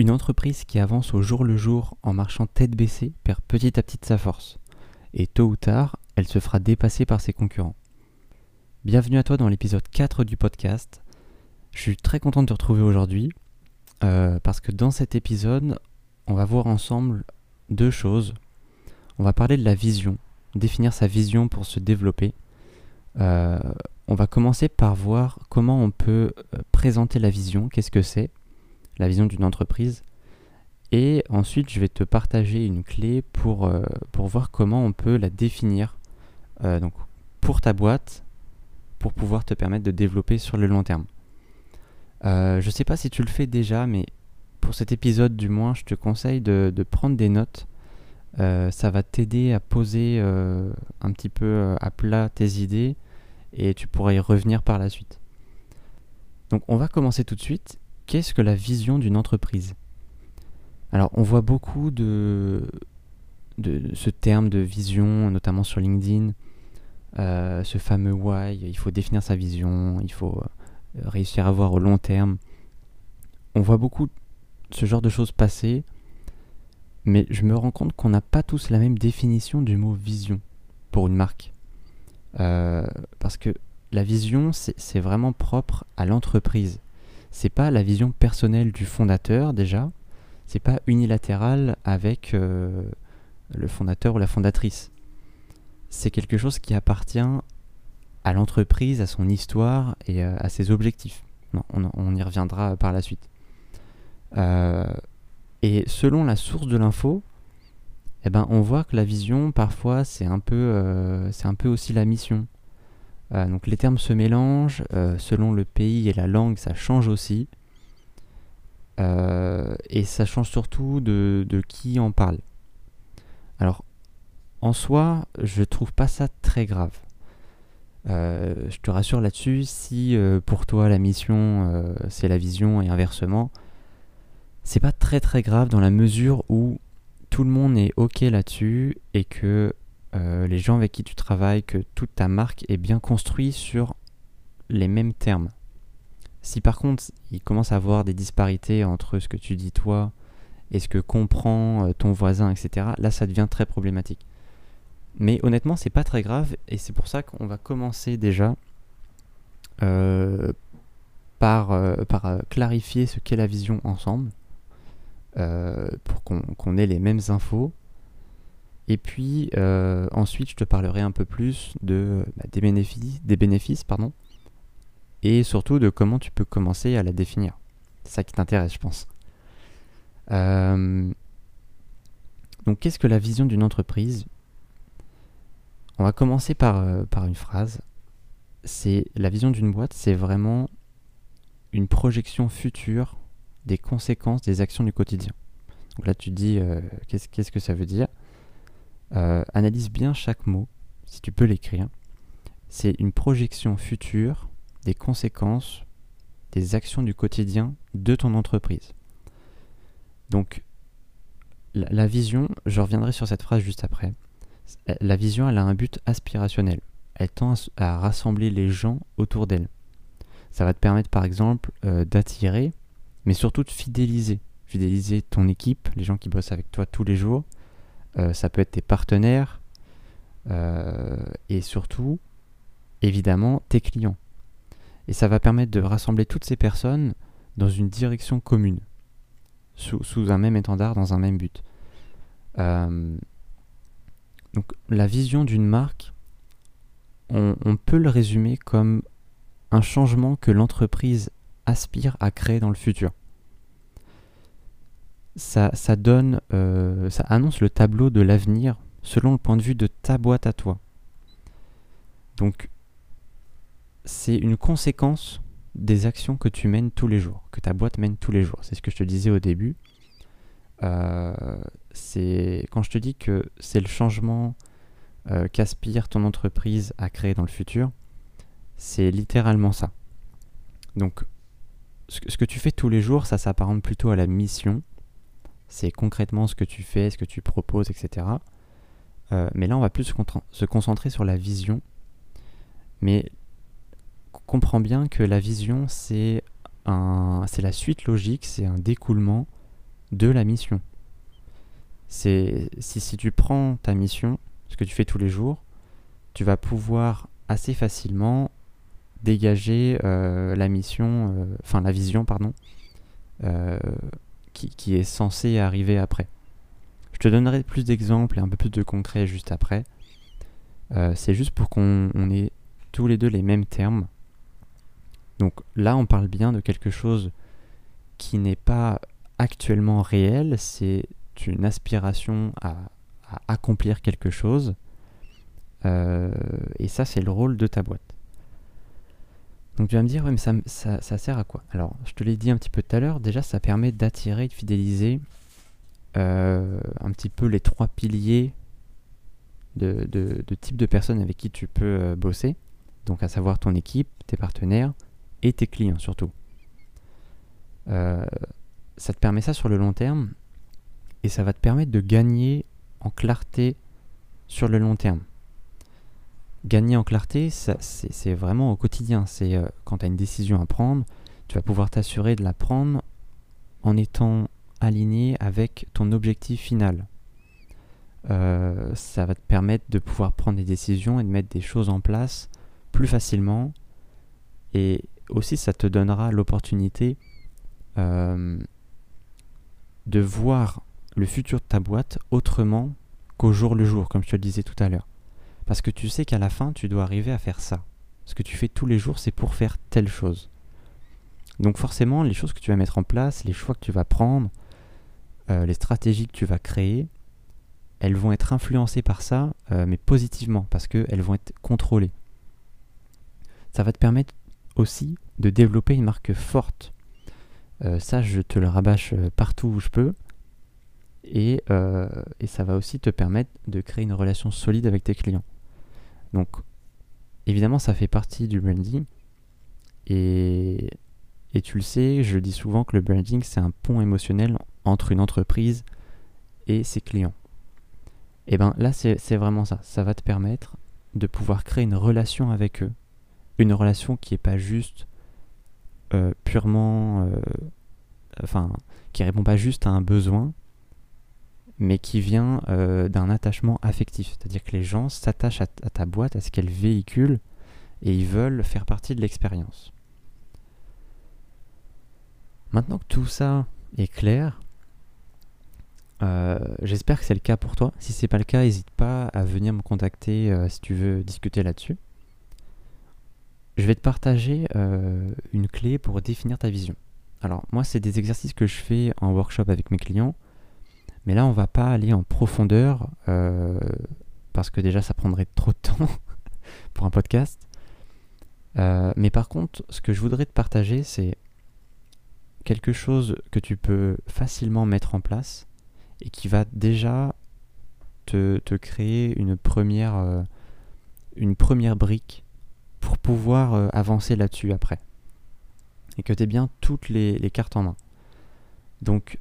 Une entreprise qui avance au jour le jour en marchant tête baissée perd petit à petit sa force. Et tôt ou tard, elle se fera dépasser par ses concurrents. Bienvenue à toi dans l'épisode 4 du podcast. Je suis très content de te retrouver aujourd'hui euh, parce que dans cet épisode, on va voir ensemble deux choses. On va parler de la vision, définir sa vision pour se développer. Euh, on va commencer par voir comment on peut euh, présenter la vision, qu'est-ce que c'est, la vision d'une entreprise. Et ensuite, je vais te partager une clé pour, euh, voir comment on peut la définir euh, donc pour ta boîte, pour pouvoir te permettre de développer sur le long terme. Euh, je ne sais pas si tu le fais déjà, mais pour cet épisode du moins, je te conseille de prendre des notes. ça va t'aider à poser un petit peu à plat tes idées et tu pourras y revenir par la suite. Donc on va commencer tout de suite qu'est-ce que la vision d'une entreprise? Alors, on voit beaucoup de, ce terme de vision, notamment sur LinkedIn, euh, ce fameux why, il faut définir sa vision, il faut euh, réussir à voir au long terme. On voit beaucoup ce genre de choses passer, mais je me rends compte qu'on n'a pas tous la même définition du mot vision pour une marque. Euh, parce que la vision, c'est vraiment propre à l'entreprise c'est pas la vision personnelle du fondateur déjà, c'est pas unilatéral avec euh, le fondateur ou la fondatrice. C'est quelque chose qui appartient à l'entreprise, à son histoire et euh, à ses objectifs. on, y reviendra par la suite. Euh, et selon la source de l'info, eh ben, on voit que la vision, parfois, c'est un, peu, c'est un peu aussi la mission. Euh, donc les termes se mélangent, euh, selon le pays et la langue, ça change aussi. Euh, et ça change surtout de, qui en parle. Alors, en soi, je trouve pas ça très grave. je te rassure là-dessus, si pour toi la mission c'est la vision et inversement, c'est pas très très grave dans la mesure où tout le monde est ok là-dessus et que euh, les gens avec qui tu travailles, que toute ta marque est bien construite sur les mêmes termes. Si par contre il commence à avoir des disparités entre ce que tu dis toi et ce que comprend euh, ton voisin, etc., là ça devient très problématique. Mais honnêtement, c'est pas très grave et c'est pour ça qu'on va commencer déjà euh, par, par clarifier ce qu'est la vision ensemble pour qu'on ait les mêmes infos et puis euh, ensuite, je te parlerai un peu plus de, bah, des bénéfices, des bénéfices pardon, et surtout de comment tu peux commencer à la définir. C'est ça qui t'intéresse, je pense. Euh, donc, qu'est-ce que la vision d'une entreprise? On va commencer par, euh, par une phrase. C'est la vision d'une boîte, c'est vraiment une projection future des conséquences des actions du quotidien. Donc là, tu dis, qu'est-ce que ça veut dire? Euh, analyse bien chaque mot, si tu peux l'écrire. C'est une projection future des conséquences des actions du quotidien de ton entreprise. Donc, la, vision, je reviendrai sur cette phrase juste après. La vision, elle a un but aspirationnel. Elle tend à, rassembler les gens autour d'elle. Ça va te permettre, par exemple, euh, d'attirer, mais surtout de fidéliser. Fidéliser ton équipe, les gens qui bossent avec toi tous les jours, euh, ça peut être tes partenaires euh, et surtout, évidemment, tes clients. Et ça va permettre de rassembler toutes ces personnes dans une direction commune, sous, un même étendard, dans un même but. Euh, donc la vision d'une marque, on, peut le résumer comme un changement que l'entreprise aspire à créer dans le futur ça, donne, euh, ça annonce le tableau de l'avenir selon le point de vue de ta boîte à toi. Donc, c'est une conséquence des actions que tu mènes tous les jours, que ta boîte mène tous les jours. C'est ce que je te disais au début. Euh, quand je te dis que c'est le changement euh, qu'aspire ton entreprise à créer dans le futur, c'est littéralement ça. Donc, ce que tu fais tous les jours, ça s'apparente plutôt à la mission c'est concrètement ce que tu fais, ce que tu proposes, etc. Euh, mais là, on va plus se, concentrer sur la vision. Mais comprends bien que la vision, c'est la suite logique, c'est un découlement de la mission. Si, tu prends ta mission, ce que tu fais tous les jours, tu vas pouvoir assez facilement dégager euh, la mission, euh, enfin la vision, pardon, qui, est censée arriver après. Je te donnerai plus d'exemples et un peu plus de concret juste après. c'est juste pour qu'on ait tous les deux les mêmes termes. Donc là, on parle bien de quelque chose qui n'est pas actuellement réel, c'est une aspiration à, accomplir quelque chose. et ça, c'est le rôle de ta boîte. Donc tu vas me dire, mais ça, ça, sert à quoi? Alors, je te l'ai dit un petit peu tout à l'heure, déjà ça permet d'attirer de fidéliser euh, un petit peu les trois piliers de, de, type de personnes avec qui tu peux euh, bosser. Donc à savoir ton équipe, tes partenaires et tes clients surtout. Euh, ça te permet ça sur le long terme et ça va te permettre de gagner en clarté sur le long terme gagner en clarté, c'est vraiment au quotidien. C'est euh, quand tu as une décision à prendre, tu vas pouvoir t'assurer de la prendre en étant aligné avec ton objectif final. Euh, ça va te permettre de pouvoir prendre des décisions et de mettre des choses en place plus facilement. Et aussi, ça te donnera l'opportunité euh, de voir le futur de ta boîte autrement qu'au jour le jour, comme je te le disais tout à l'heure. Parce que tu sais qu'à la fin, tu dois arriver à faire ça. Ce que tu fais tous les jours, c'est pour faire telle chose. Donc forcément, les choses que tu vas mettre en place, les choix que tu vas prendre, euh, les stratégies que tu vas créer, elles vont être influencées par ça, euh, mais positivement, parce qu'elles vont être contrôlées. Ça va te permettre aussi de développer une marque forte. Euh, ça, je te le rabâche partout où je peux. Et, et, ça va aussi te permettre de créer une relation solide avec tes clients. Donc, évidemment, ça fait partie du branding. Et, et tu le sais, je dis souvent que le branding, c'est un pont émotionnel entre une entreprise et ses clients. Et bien là, c'est vraiment ça. Ça va te permettre de pouvoir créer une relation avec eux. Une relation qui n'est pas juste euh, purement... Euh, enfin, qui répond pas juste à un besoin, mais qui vient euh, d'un attachement affectif. C'est-à-dire que les gens s'attachent à, ta boîte, à ce qu'elle véhicule, et ils veulent faire partie de l'expérience. Maintenant que tout ça est clair, euh, j'espère que c'est le cas pour toi. Si c'est pas le cas, n'hésite pas à venir me contacter euh, si tu veux discuter là-dessus. Je vais te partager une clé pour définir ta vision. Alors moi, c'est des exercices que je fais en workshop avec mes clients mais là, on va pas aller en profondeur euh, parce que déjà, ça prendrait trop de temps pour un podcast. Euh, mais par contre, ce que je voudrais te partager, c'est quelque chose que tu peux facilement mettre en place et qui va déjà te, créer une première, euh, une première brique pour pouvoir avancer là-dessus après. Et que tu aies bien toutes les, les, cartes en main. Donc,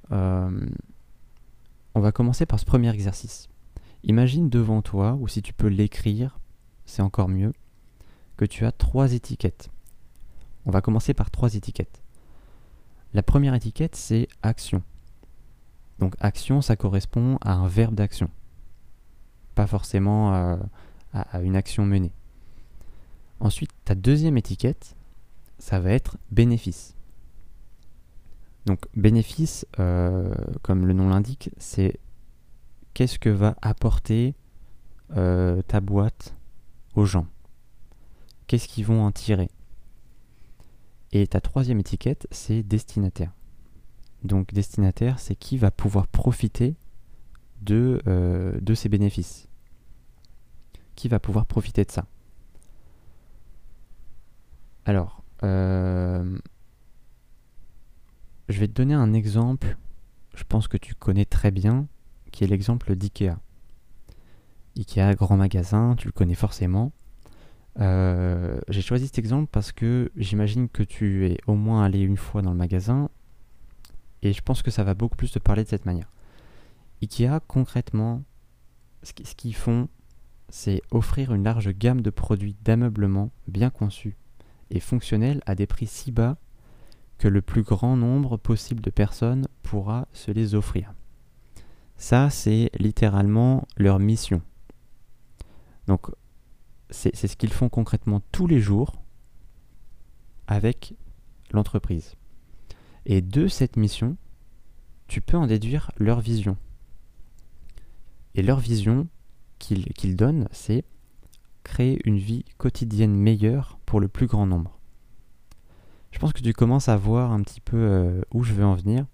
on va commencer par ce premier exercice. Imagine devant toi, ou si tu peux l'écrire, c'est encore mieux, que tu as trois étiquettes. On va commencer par trois étiquettes. La première étiquette, c'est action. Donc action, ça correspond à un verbe d'action, pas forcément à, à, une action menée. Ensuite, ta deuxième étiquette, ça va être bénéfice. Donc bénéfice, euh, comme le nom l'indique, c'est qu'est-ce que va apporter euh, ta boîte aux gens? Qu'est-ce qu'ils vont en tirer? Et ta troisième étiquette, c'est destinataire. Donc destinataire, c'est qui va pouvoir profiter de, euh, de ces bénéfices. Qui va pouvoir profiter de ça? Alors, je vais te donner un exemple, je pense que tu connais très bien, qui est l'exemple d'IKEA. IKEA, grand magasin, tu le connais forcément. Euh, j'ai choisi cet exemple parce que j'imagine que tu es au moins allé une fois dans le magasin et je pense que ça va beaucoup plus te parler de cette manière. IKEA, concrètement, ce qu'ils font, c'est offrir une large gamme de produits d'ameublement bien conçus et fonctionnels à des prix si bas que le plus grand nombre possible de personnes pourra se les offrir. Ça, c'est littéralement leur mission. Donc, c'est ce qu'ils font concrètement tous les jours avec l'entreprise. Et de cette mission, tu peux en déduire leur vision. Et leur vision qu'ils donnent, c'est créer une vie quotidienne meilleure pour le plus grand nombre. Je pense que tu commences à voir un petit peu euh, où je veux en venir,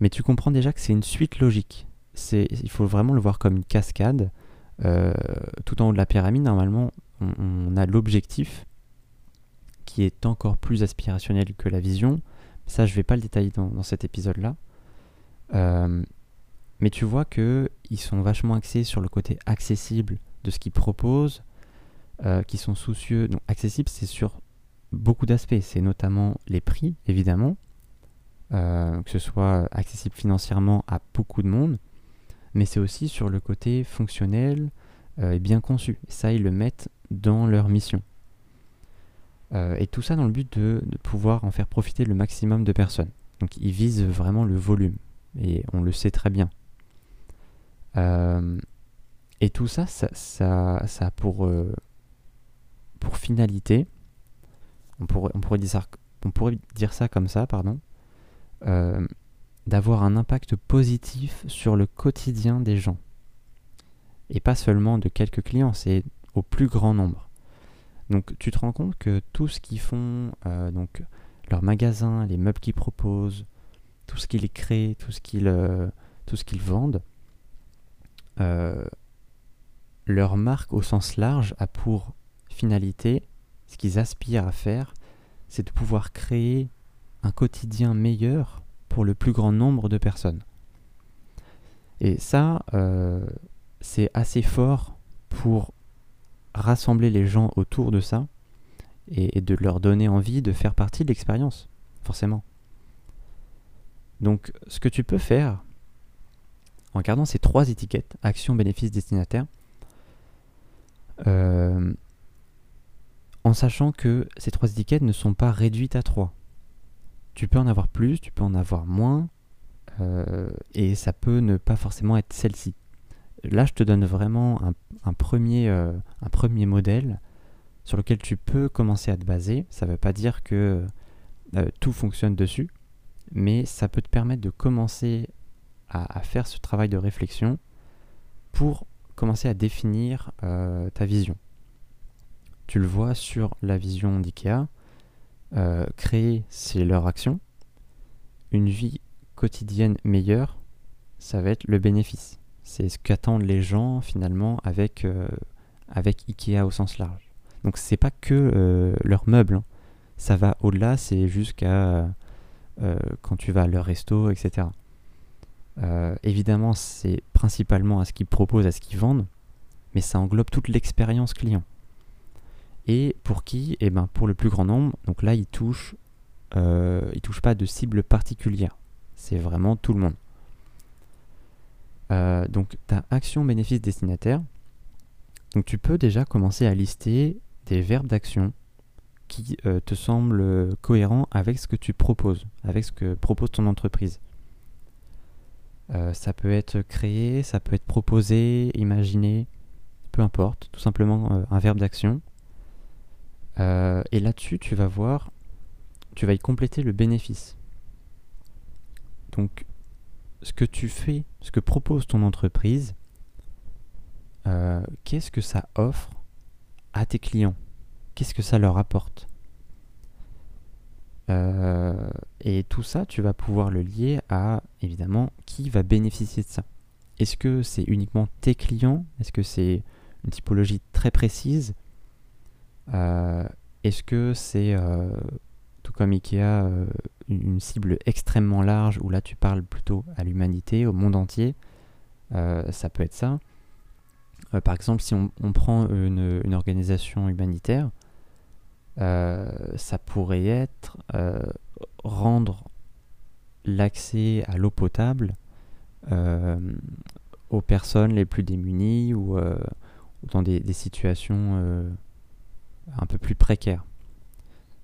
mais tu comprends déjà que c'est une suite logique. Il faut vraiment le voir comme une cascade. Euh, tout en haut de la pyramide, normalement, on, a l'objectif qui est encore plus aspirationnel que la vision. Ça, je ne vais pas le détailler dans, cet épisode-là. Euh, mais tu vois qu'ils sont vachement axés sur le côté accessible de ce qu'ils proposent, qui sont soucieux. Donc, accessible, c'est sur beaucoup d'aspects. C'est notamment les prix, évidemment, euh, que ce soit accessible financièrement à beaucoup de monde, mais c'est aussi sur le côté fonctionnel euh, et bien conçu. ça, ils le mettent dans leur mission. et tout ça dans le but de, pouvoir en faire profiter le maximum de personnes. Donc ils visent vraiment le volume, et on le sait très bien. Euh, et tout ça, ça, ça, a euh, pour finalité, on pourrait, dire ça, comme ça, pardon, euh, d'avoir un impact positif sur le quotidien des gens. Et pas seulement de quelques clients, c'est au plus grand nombre. Donc tu te rends compte que tout ce qu'ils font, donc leurs magasins, les meubles qu'ils proposent, tout ce qu'ils créent, tout ce qu'ils qu'ils vendent, euh, leur marque au sens large a pour finalité, ce qu'ils aspirent à faire, c'est de pouvoir créer un quotidien meilleur pour le plus grand nombre de personnes. Et ça, euh, c'est assez fort pour rassembler les gens autour de ça et, de leur donner envie de faire partie de l'expérience, forcément. Donc ce que tu peux faire, en gardant ces trois étiquettes, action, bénéfice, destinataire, euh, en sachant que ces trois étiquettes ne sont pas réduites à trois. Tu peux en avoir plus, tu peux en avoir moins, euh, et ça peut ne pas forcément être celle-ci. Là, je te donne vraiment un, premier, euh, premier modèle sur lequel tu peux commencer à te baser. Ça ne veut pas dire que tout fonctionne dessus, mais ça peut te permettre de commencer à, faire ce travail de réflexion pour commencer à définir euh, ta vision. Tu le vois sur la vision d'IKEA. Euh, créer, c'est leur action. Une vie quotidienne meilleure, ça va être le bénéfice. C'est ce qu'attendent les gens finalement avec, euh, avec IKEA au sens large. Donc c'est pas que leurs meubles. Hein. Ça va au-delà, c'est jusqu'à quand tu vas à leur resto, etc. Euh, évidemment, c'est principalement à ce qu'ils proposent, à ce qu'ils vendent, mais ça englobe toute l'expérience client. Et pour qui Eh ben, pour le plus grand nombre. Donc là, ils touchent, euh, ils touchent pas de cible particulière. C'est vraiment tout le monde. Euh, donc, tu as action, bénéfice, destinataire. Donc, tu peux déjà commencer à lister des verbes d'action qui te semblent cohérents avec ce que tu proposes, avec ce que propose ton entreprise. Euh, ça peut être créé, ça peut être proposé, imaginé, peu importe, tout simplement euh, un verbe d'action. Euh, et là-dessus, tu vas voir, tu vas y compléter le bénéfice. Donc, ce que tu fais, ce que propose ton entreprise, qu'est-ce que ça offre à tes clients? Qu'est-ce que ça leur apporte? Euh, et tout ça, tu vas pouvoir le lier à, évidemment, qui va bénéficier de ça. Est-ce que c'est uniquement tes clients? Est-ce que c'est une typologie très précise? euh, Est-ce que c'est, euh, tout comme Ikea, une cible extrêmement large où là tu parles plutôt à l'humanité, au monde entier Ça peut être ça. par exemple, si on, prend une organisation humanitaire, euh, ça pourrait être euh, rendre l'accès à l'eau potable euh, aux personnes les plus démunies ou, dans des, situations un peu plus précaires.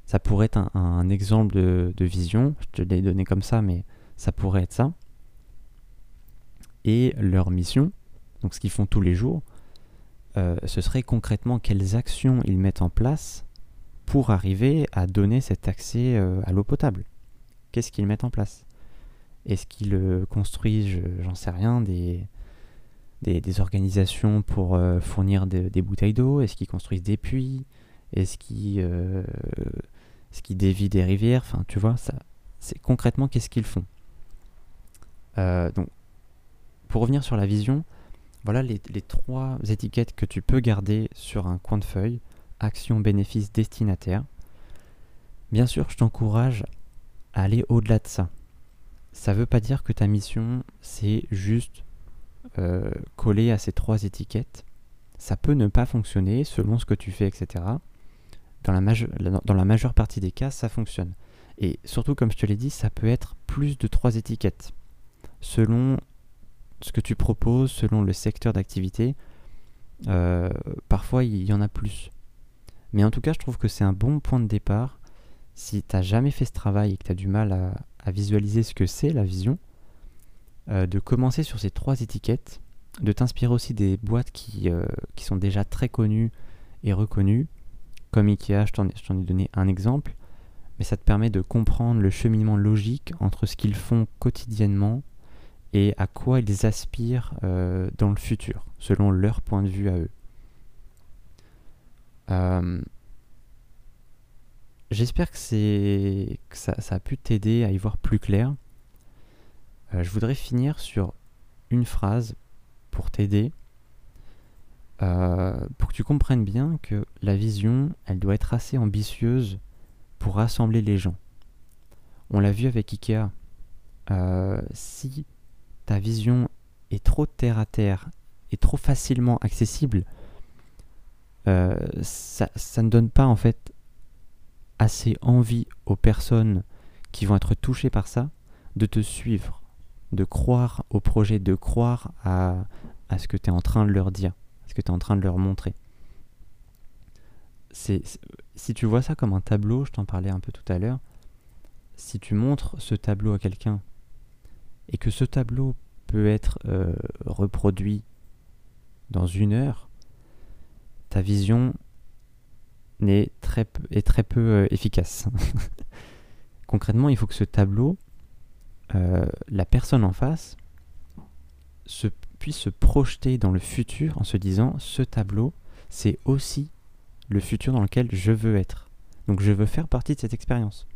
Ça pourrait être un, exemple de, vision, je te l'ai donné comme ça, mais ça pourrait être ça. Et leur mission, donc ce qu'ils font tous les jours, euh, ce serait concrètement quelles actions ils mettent en place pour arriver à donner cet accès euh, à l'eau potable. Qu'est-ce qu'ils mettent en place? Est-ce qu'ils euh, construisent, j'en sais rien, des, des, organisations pour fournir des bouteilles d'eau? Est-ce qu'ils construisent des puits? Est-ce qu'ils est qu dévient des rivières Enfin, tu vois, ça, c'est concrètement qu'est-ce qu'ils font? donc, pour revenir sur la vision, voilà les, trois étiquettes que tu peux garder sur un coin de feuille. Action, bénéfice, destinataire. Bien sûr, je t'encourage à aller au-delà de ça. Ça ne veut pas dire que ta mission, c'est juste euh, coller à ces trois étiquettes. Ça peut ne pas fonctionner selon ce que tu fais, etc. Dans la, majeure partie des cas, ça fonctionne. Et surtout, comme je te l'ai dit, ça peut être plus de trois étiquettes. Selon ce que tu proposes selon le secteur d'activité, euh, parfois il y en a plus. Mais en tout cas, je trouve que c'est un bon point de départ. Si tu n'as jamais fait ce travail et que tu as du mal à, visualiser ce que c'est la vision, euh, de commencer sur ces trois étiquettes, de t'inspirer aussi des boîtes qui, euh, qui, sont déjà très connues et reconnues, comme Ikea, je t'en ai donné un exemple, mais ça te permet de comprendre le cheminement logique entre ce qu'ils font quotidiennement et à quoi ils aspirent euh, dans le futur, selon leur point de vue à eux. Euh, j'espère que, ça, a pu t'aider à y voir plus clair. Euh, je voudrais finir sur une phrase pour t'aider, pour que tu comprennes bien que la vision, elle doit être assez ambitieuse pour rassembler les gens. On l'a vu avec Ikea. si ta vision est trop terre à terre et trop facilement accessible, euh, ça, ne donne pas en fait assez envie aux personnes qui vont être touchées par ça de te suivre, de croire au projet, de croire à, ce que tu es en train de leur dire, que tu es en train de leur montrer. C'est, si tu vois ça comme un tableau, je t'en parlais un peu tout à l'heure, si tu montres ce tableau à quelqu'un et que ce tableau peut être euh, reproduit dans une heure, ta vision est très, est très peu euh, efficace. Concrètement, il faut que ce tableau, euh, la personne en face, se, puisse se projeter dans le futur en se disant ce tableau, c'est aussi le futur dans lequel je veux être. Donc je veux faire partie de cette expérience.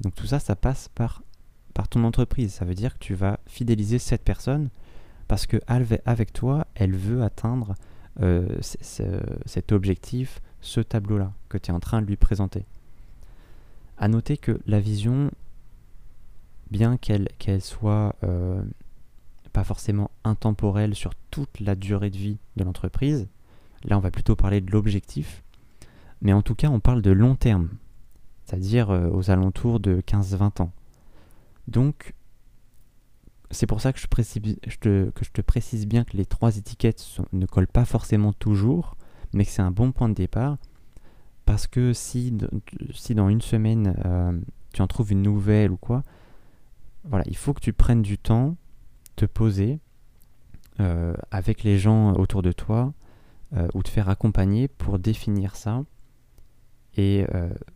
Donc tout ça, ça passe par par ton entreprise. Ça veut dire que tu vas fidéliser cette personne parce que avec toi, elle veut atteindre euh, cet objectif, ce tableau-là que tu es en train de lui présenter. À noter que la vision, bien qu'elle soit euh, pas forcément intemporelle sur toute la durée de vie de l'entreprise, là on va plutôt parler de l'objectif, mais en tout cas on parle de long terme, c'est-à-dire euh, aux alentours de 15-20 ans. Donc, c'est pour ça que je, te, précise bien que les trois étiquettes ne collent pas forcément toujours, mais que c'est un bon point de départ. Parce que si, dans une semaine, euh, tu en trouves une nouvelle ou quoi, voilà, il faut que tu prennes du temps, te poser euh, avec les gens autour de toi euh, ou te faire accompagner pour définir ça et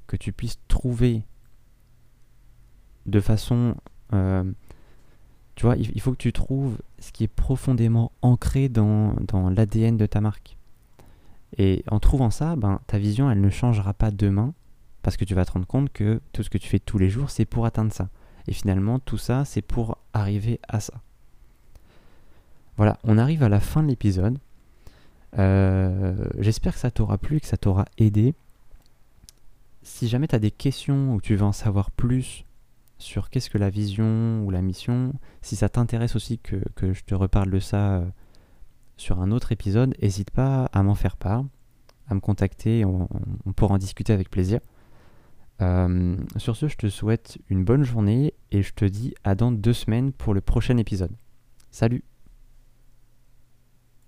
que tu puisses trouver de façon... Euh, tu vois, il, faut que tu trouves ce qui est profondément ancré dans, l'ADN de ta marque. Et en trouvant ça, ben, ta vision, elle ne changera pas demain, parce que tu vas te rendre compte que tout ce que tu fais tous les jours, c'est pour atteindre ça. Et finalement, tout ça, c'est pour arriver à ça. Voilà, on arrive à la fin de l'épisode. Euh, j'espère que ça t'aura plu, que ça t'aura aidé. Si jamais tu as des questions ou tu veux en savoir plus sur qu'est-ce que la vision ou la mission. Si ça t'intéresse aussi que, je te reparle de ça euh, sur un autre épisode, n'hésite pas à m'en faire part, à me contacter, on, pourra en discuter avec plaisir. Euh, sur ce, je te souhaite une bonne journée et je te dis à dans deux semaines pour le prochain épisode. Salut